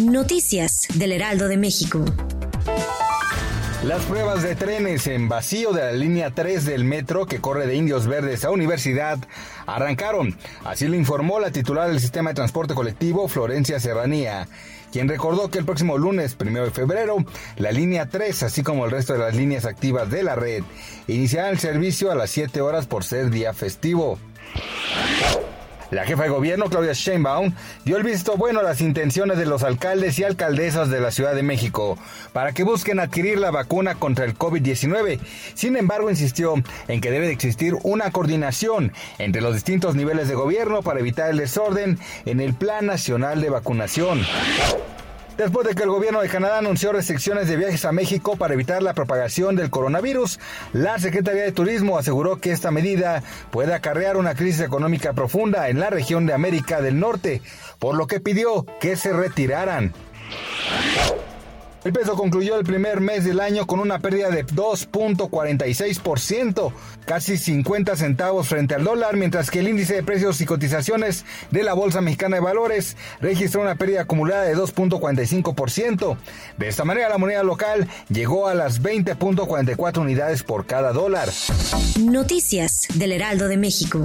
Noticias del Heraldo de México. Las pruebas de trenes en vacío de la línea 3 del metro que corre de Indios Verdes a Universidad arrancaron. Así lo informó la titular del sistema de transporte colectivo, Florencia Serranía, quien recordó que el próximo lunes, primero de febrero, la línea 3, así como el resto de las líneas activas de la red, iniciarán el servicio a las 7 horas por ser día festivo. La jefa de gobierno, Claudia Sheinbaum, dio el visto bueno a las intenciones de los alcaldes y alcaldesas de la Ciudad de México para que busquen adquirir la vacuna contra el COVID-19. Sin embargo, insistió en que debe de existir una coordinación entre los distintos niveles de gobierno para evitar el desorden en el Plan Nacional de Vacunación. Después de que el gobierno de Canadá anunció restricciones de viajes a México para evitar la propagación del coronavirus, la Secretaría de Turismo aseguró que esta medida puede acarrear una crisis económica profunda en la región de América del Norte, por lo que pidió que se retiraran. El peso concluyó el primer mes del año con una pérdida de 2.46%, casi 50 centavos frente al dólar, mientras que el índice de precios y cotizaciones de la Bolsa Mexicana de Valores registró una pérdida acumulada de 2.45%. De esta manera, la moneda local llegó a las 20.44 unidades por cada dólar. Noticias del Heraldo de México.